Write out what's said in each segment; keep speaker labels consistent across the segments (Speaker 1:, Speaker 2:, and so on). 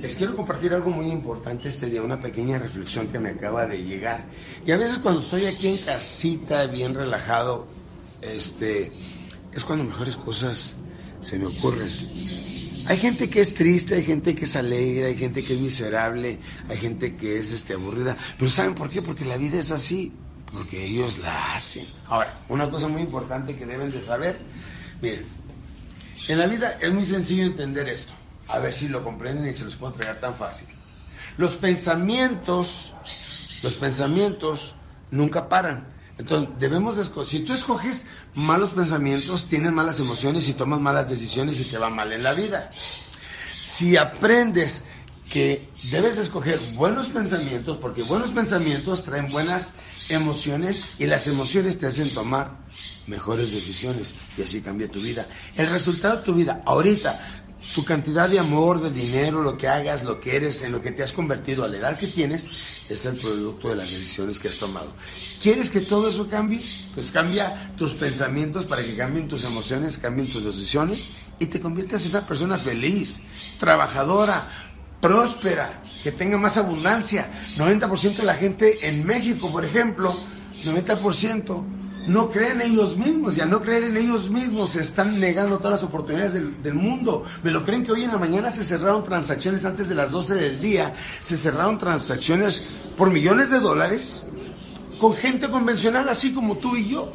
Speaker 1: Les quiero compartir algo muy importante este día, una pequeña reflexión que me acaba de llegar. Y a veces cuando estoy aquí en casita, bien relajado, este, es cuando mejores cosas se me ocurren. Hay gente que es triste, hay gente que es alegre, hay gente que es miserable, hay gente que es este, aburrida. Pero ¿saben por qué? Porque la vida es así, porque ellos la hacen. Ahora, una cosa muy importante que deben de saber, miren, en la vida es muy sencillo entender esto. A ver si lo comprenden y se los puedo entregar tan fácil. Los pensamientos, los pensamientos nunca paran. Entonces, debemos. Si tú escoges malos pensamientos, tienes malas emociones y tomas malas decisiones y te va mal en la vida. Si aprendes que debes escoger buenos pensamientos, porque buenos pensamientos traen buenas emociones y las emociones te hacen tomar mejores decisiones y así cambia tu vida. El resultado de tu vida ahorita tu cantidad de amor, de dinero, lo que hagas, lo que eres, en lo que te has convertido a la edad que tienes, es el producto de las decisiones que has tomado. ¿Quieres que todo eso cambie? Pues cambia tus pensamientos para que cambien tus emociones, cambien tus decisiones y te conviertas en una persona feliz, trabajadora, próspera, que tenga más abundancia. 90% de la gente en México, por ejemplo, 90% no creen en ellos mismos y al no creer en ellos mismos se están negando todas las oportunidades del, mundo. Me lo creen que hoy en la mañana se cerraron transacciones antes de las 12 del día, se cerraron transacciones por millones de dólares con gente convencional así como tú y yo.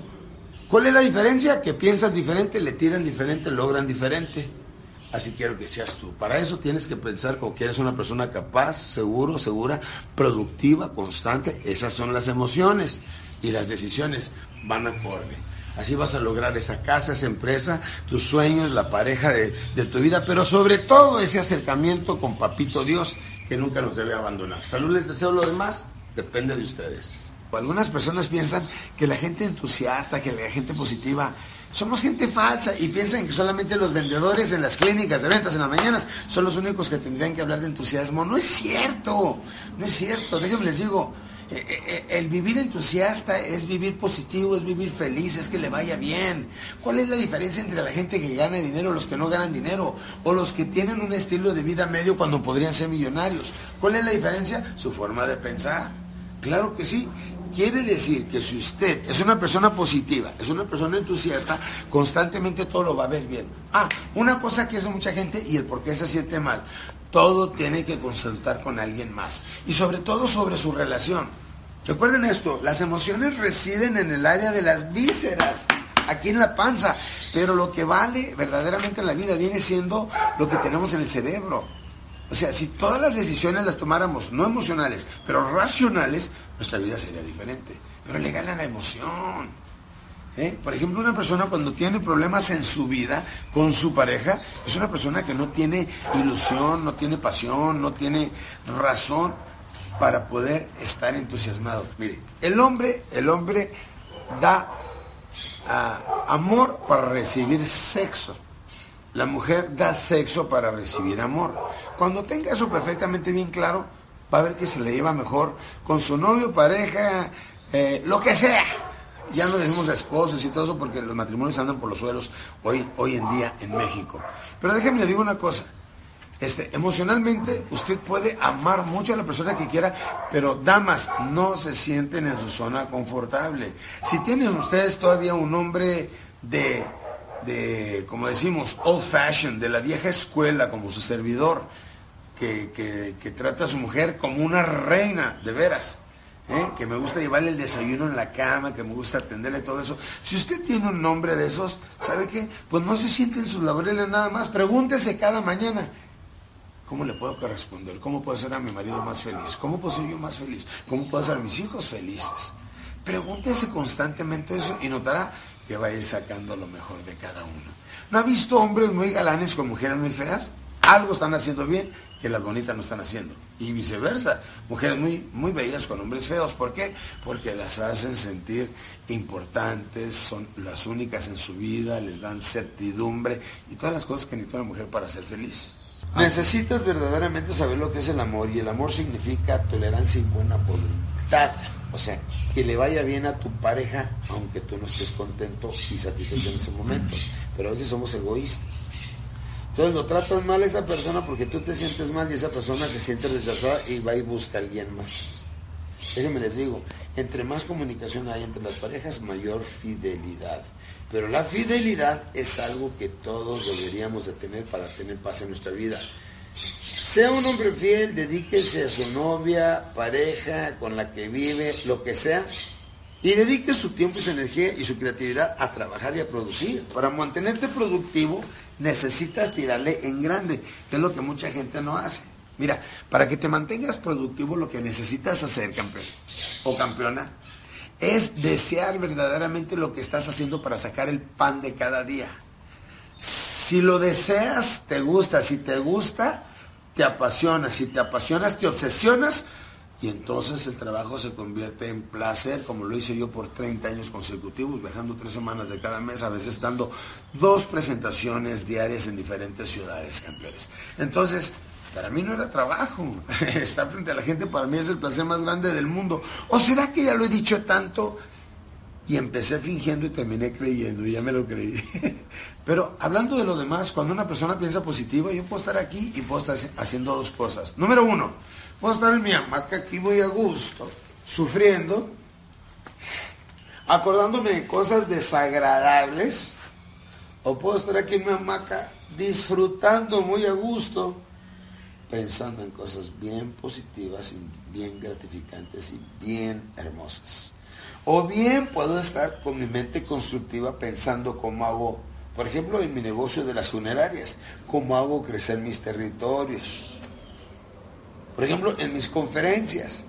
Speaker 1: ¿Cuál es la diferencia? Que piensan diferente, le tiran diferente, logran diferente. Así quiero que seas tú. Para eso tienes que pensar como que eres una persona capaz, seguro, segura, productiva, constante. Esas son las emociones y las decisiones van acorde. Así vas a lograr esa casa, esa empresa, tus sueños, la pareja de, tu vida, pero sobre todo ese acercamiento con Papito Dios que nunca nos debe abandonar. Salud les deseo lo demás, depende de ustedes. Algunas personas piensan que la gente entusiasta, que la gente positiva, somos gente falsa y piensan que solamente los vendedores en las clínicas de ventas en las mañanas son los únicos que tendrían que hablar de entusiasmo. No es cierto, no es cierto. Déjenme les digo, eh, eh, eh, el vivir entusiasta es vivir positivo, es vivir feliz, es que le vaya bien. ¿Cuál es la diferencia entre la gente que gana dinero los que no ganan dinero? O los que tienen un estilo de vida medio cuando podrían ser millonarios. ¿Cuál es la diferencia? Su forma de pensar. Claro que sí. Quiere decir que si usted es una persona positiva, es una persona entusiasta, constantemente todo lo va a ver bien. Ah, una cosa que hace mucha gente y el por qué se siente mal. Todo tiene que consultar con alguien más. Y sobre todo sobre su relación. Recuerden esto, las emociones residen en el área de las vísceras, aquí en la panza. Pero lo que vale verdaderamente en la vida viene siendo lo que tenemos en el cerebro. O sea, si todas las decisiones las tomáramos no emocionales, pero racionales, nuestra vida sería diferente. Pero le gana la emoción. ¿eh? Por ejemplo, una persona cuando tiene problemas en su vida con su pareja, es una persona que no tiene ilusión, no tiene pasión, no tiene razón para poder estar entusiasmado. Mire, el hombre, el hombre da ah, amor para recibir sexo. La mujer da sexo para recibir amor. Cuando tenga eso perfectamente bien claro, va a ver que se le lleva mejor con su novio, pareja, eh, lo que sea. Ya no decimos esposos y todo eso porque los matrimonios andan por los suelos hoy, hoy en día en México. Pero déjenme le digo una cosa. Este, emocionalmente usted puede amar mucho a la persona que quiera, pero damas no se sienten en su zona confortable. Si tienen ustedes todavía un hombre de de, como decimos, old fashion, de la vieja escuela, como su servidor, que, trata a su mujer como una reina, de veras. ¿eh? que me gusta llevarle el desayuno en la cama, que me gusta atenderle todo eso. Si usted tiene un nombre de esos, ¿sabe qué? Pues no se siente en sus laureles nada más. Pregúntese cada mañana, ¿cómo le puedo corresponder? ¿Cómo puedo hacer a mi marido más feliz? ¿Cómo puedo ser yo más feliz? ¿Cómo puedo hacer a mis hijos felices? Pregúntese constantemente eso y notará que va a ir sacando lo mejor de cada uno. ¿No ha visto hombres muy galanes con mujeres muy feas? Algo están haciendo bien que las bonitas no están haciendo. Y viceversa, mujeres muy, muy bellas con hombres feos. ¿Por qué? Porque las hacen sentir importantes, son las únicas en su vida, les dan certidumbre y todas las cosas que necesita una mujer para ser feliz. Necesitas verdaderamente saber lo que es el amor y el amor significa tolerancia y buena voluntad. O sea, que le vaya bien a tu pareja, aunque tú no estés contento y satisfecho en ese momento. Pero a veces somos egoístas. Entonces lo tratas mal a esa persona porque tú te sientes mal y esa persona se siente rechazada y va y busca a alguien más. Déjenme les digo, entre más comunicación hay entre las parejas, mayor fidelidad. Pero la fidelidad es algo que todos deberíamos de tener para tener paz en nuestra vida. Sea un hombre fiel, dedíquese a su novia, pareja, con la que vive, lo que sea, y dedique su tiempo su energía y su creatividad a trabajar y a producir. Para mantenerte productivo necesitas tirarle en grande, que es lo que mucha gente no hace. Mira, para que te mantengas productivo lo que necesitas hacer, campeón o campeona, es desear verdaderamente lo que estás haciendo para sacar el pan de cada día. Si lo deseas, te gusta. Si te gusta, te apasiona. Si te apasionas, te obsesionas. Y entonces el trabajo se convierte en placer, como lo hice yo por 30 años consecutivos, viajando tres semanas de cada mes, a veces dando dos presentaciones diarias en diferentes ciudades, campeones. Entonces, para mí no era trabajo. Estar frente a la gente para mí es el placer más grande del mundo. ¿O será que ya lo he dicho tanto? Y empecé fingiendo y terminé creyendo, y ya me lo creí. Pero hablando de lo demás, cuando una persona piensa positiva, yo puedo estar aquí y puedo estar haciendo dos cosas. Número uno, puedo estar en mi hamaca aquí muy a gusto, sufriendo, acordándome de cosas desagradables, o puedo estar aquí en mi hamaca disfrutando muy a gusto, pensando en cosas bien positivas y bien gratificantes y bien hermosas. O bien puedo estar con mi mente constructiva pensando cómo hago, por ejemplo, en mi negocio de las funerarias, cómo hago crecer mis territorios. Por ejemplo, en mis conferencias,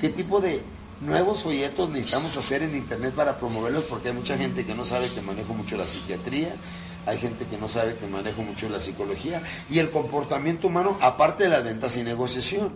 Speaker 1: qué tipo de nuevos folletos necesitamos hacer en internet para promoverlos, porque hay mucha gente que no sabe que manejo mucho la psiquiatría, hay gente que no sabe que manejo mucho la psicología y el comportamiento humano, aparte de las ventas y negociación.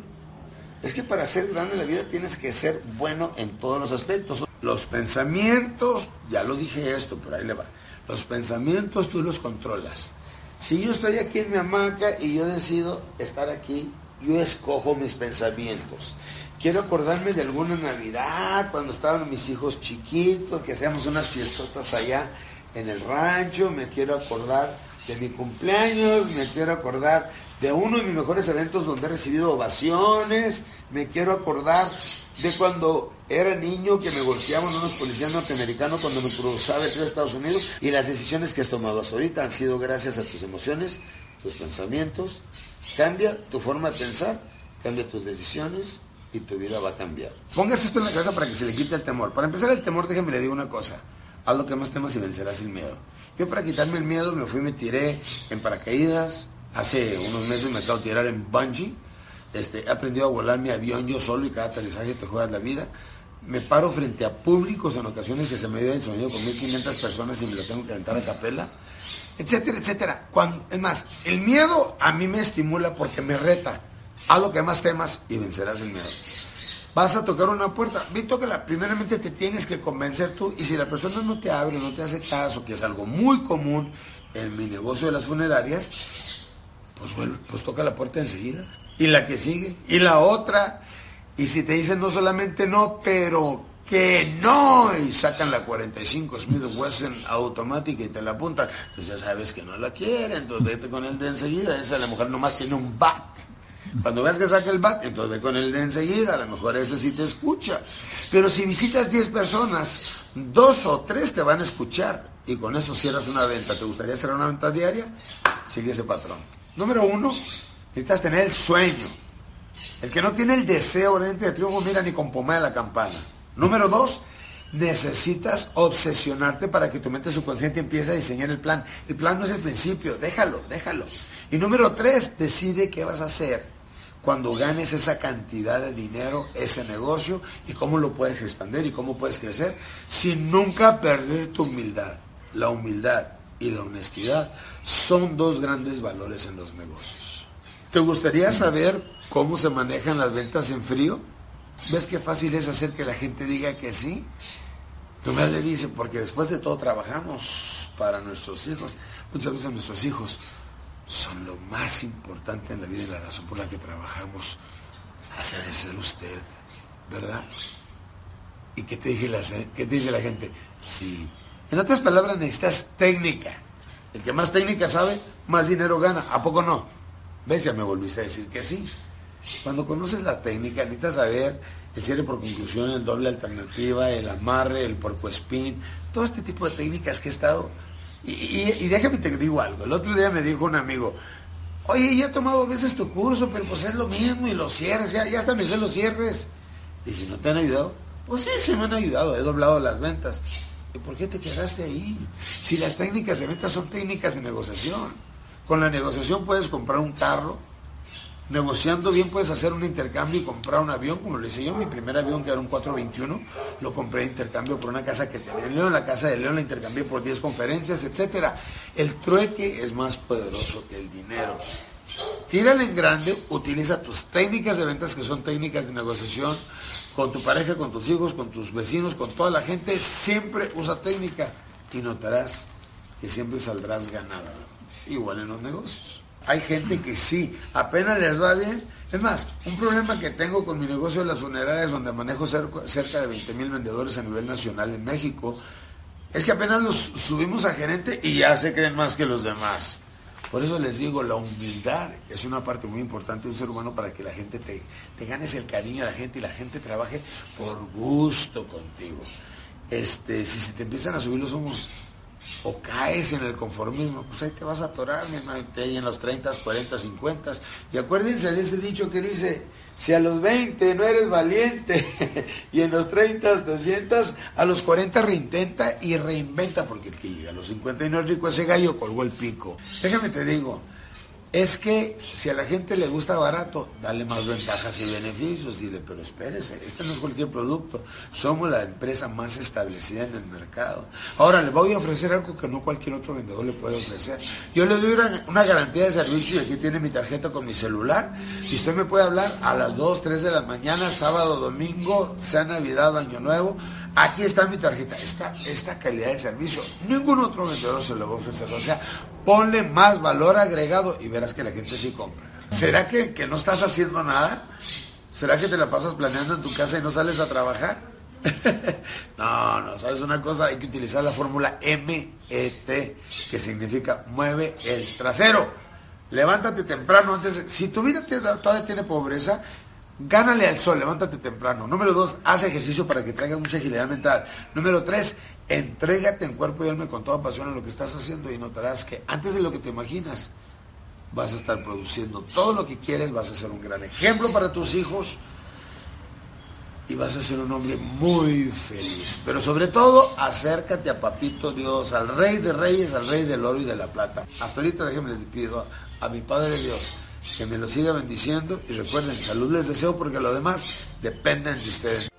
Speaker 1: Es que para ser grande en la vida tienes que ser bueno en todos los aspectos. Los pensamientos, ya lo dije esto, por ahí le va. Los pensamientos tú los controlas. Si yo estoy aquí en mi hamaca y yo decido estar aquí, yo escojo mis pensamientos. Quiero acordarme de alguna Navidad, cuando estaban mis hijos chiquitos, que hacíamos unas fiestotas allá en el rancho, me quiero acordar de mi cumpleaños, me quiero acordar de uno de mis mejores eventos donde he recibido ovaciones, me quiero acordar de cuando era niño que me golpeaban unos policías norteamericanos cuando me cruzaba entre Estados Unidos y las decisiones que has tomado hasta ahorita han sido gracias a tus emociones, tus pensamientos. Cambia tu forma de pensar, cambia tus decisiones y tu vida va a cambiar. Póngase esto en la cabeza para que se le quite el temor. Para empezar el temor, déjeme le digo una cosa haz lo que más temas y vencerás el miedo. Yo para quitarme el miedo me fui, me tiré en paracaídas, hace unos meses me acabo de tirar en bungee, este, he aprendido a volar mi avión yo solo y cada aterrizaje te juegas la vida. Me paro frente a públicos en ocasiones que se me dio el sonido con 1500 personas y me lo tengo que aventar a capela, etcétera, etcétera. Cuando, es más, el miedo a mí me estimula porque me reta. Haz lo que más temas y vencerás el miedo. Vas a tocar una puerta, vi la primeramente te tienes que convencer tú y si la persona no te abre, no te hace caso, que es algo muy común en mi negocio de las funerarias, pues bueno, pues toca la puerta enseguida. Y la que sigue, y la otra, y si te dicen no solamente no, pero que no, y sacan la 45 Smith Wesson automática y te la apuntan, pues ya sabes que no la quieren, entonces vete con el de enseguida, esa la mujer nomás tiene un bat. Cuando veas que saca el bat, entonces ve con el de enseguida, a lo mejor ese sí te escucha. Pero si visitas 10 personas, dos o tres te van a escuchar y con eso cierras una venta. ¿Te gustaría hacer una venta diaria? Sigue ese patrón. Número uno, necesitas tener el sueño. El que no tiene el deseo de triunfo, mira ni con pomada de la campana. Número dos, necesitas obsesionarte para que tu mente subconsciente empiece a diseñar el plan. El plan no es el principio, déjalo, déjalo. Y número tres, decide qué vas a hacer cuando ganes esa cantidad de dinero, ese negocio, y cómo lo puedes expandir y cómo puedes crecer, sin nunca perder tu humildad. La humildad y la honestidad son dos grandes valores en los negocios. ¿Te gustaría saber cómo se manejan las ventas en frío? ¿Ves qué fácil es hacer que la gente diga que sí? Tu madre dice, porque después de todo trabajamos para nuestros hijos. Muchas veces nuestros hijos son lo más importante en la vida y la razón por la que trabajamos. Hace de ser usted, ¿verdad? ¿Y qué te, dice la, qué te dice la gente? Sí. En otras palabras, necesitas técnica. El que más técnica sabe, más dinero gana. ¿A poco no? ¿Ves? Ya me volviste a decir que sí. Cuando conoces la técnica, necesitas saber el cierre por conclusión, el doble alternativa, el amarre, el porco spin, todo este tipo de técnicas que he estado. Y, déjame te digo algo. El otro día me dijo un amigo, oye, ya he tomado veces tu curso, pero pues es lo mismo y los cierres, ya, ya hasta me sé los cierres. Dije, ¿no te han ayudado? Pues sí, se me han ayudado, he doblado las ventas. ¿Y por qué te quedaste ahí? Si las técnicas de venta son técnicas de negociación. Con la negociación puedes comprar un carro, negociando bien puedes hacer un intercambio y comprar un avión, como lo hice yo, mi primer avión que era un 421, lo compré en intercambio por una casa que tenía en León, la casa de León la intercambié por 10 conferencias, etcétera. El trueque es más poderoso que el dinero. Tírale en grande, utiliza tus técnicas de ventas que son técnicas de negociación con tu pareja, con tus hijos, con tus vecinos, con toda la gente, siempre usa técnica y notarás que siempre saldrás ganado. Igual en los negocios. Hay gente que sí, apenas les va bien. Es más, un problema que tengo con mi negocio de las funerarias, donde manejo cerca de 20 mil vendedores a nivel nacional en México, es que apenas los subimos a gerente y ya se creen más que los demás. Por eso les digo, la humildad es una parte muy importante de un ser humano para que la gente te, te ganes el cariño a la gente y la gente trabaje por gusto contigo. Este, si se te empiezan a subir los humos, o caes en el conformismo, pues ahí te vas a atorar, mi hermano, ahí en los 30, 40, 50. Y acuérdense de ese dicho que dice, si a los 20 no eres valiente y en los 30 te sientas, a los 40 reintenta y reinventa, porque el que llega a los 50 y no es rico, ese gallo colgó el pico. Déjame te digo, es que si a la gente le gusta barato, dale más ventajas y beneficios. Dile, pero espérese, este no es cualquier producto. Somos la empresa más establecida en el mercado. Ahora le voy a ofrecer algo que no cualquier otro vendedor le puede ofrecer. Yo le doy una, garantía de servicio y aquí tiene mi tarjeta con mi celular. Y usted me puede hablar a las 2, 3 de la mañana, sábado, domingo, sea Navidad, Año Nuevo. Aquí está mi tarjeta. Esta, esta calidad de servicio, ningún otro vendedor se lo va a ofrecer. O sea, ponle más valor agregado y verás que la gente sí compra. ¿Será que, no estás haciendo nada? ¿Será que te la pasas planeando en tu casa y no sales a trabajar? no, no, ¿sabes una cosa? Hay que utilizar la fórmula MET, que significa mueve el trasero. Levántate temprano antes Si tu vida todavía tiene pobreza, gánale al sol, levántate temprano. Número dos, haz ejercicio para que traiga mucha agilidad mental. Número tres, entrégate en cuerpo y alma con toda pasión en lo que estás haciendo y notarás que antes de lo que te imaginas, vas a estar produciendo todo lo que quieres, vas a ser un gran ejemplo para tus hijos y vas a ser un hombre muy feliz. Pero sobre todo, acércate a Papito Dios, al Rey de Reyes, al Rey del Oro y de la Plata. Hasta ahorita déjenme les pido a mi Padre Dios que me lo siga bendiciendo y recuerden, salud les deseo porque lo demás dependen de ustedes.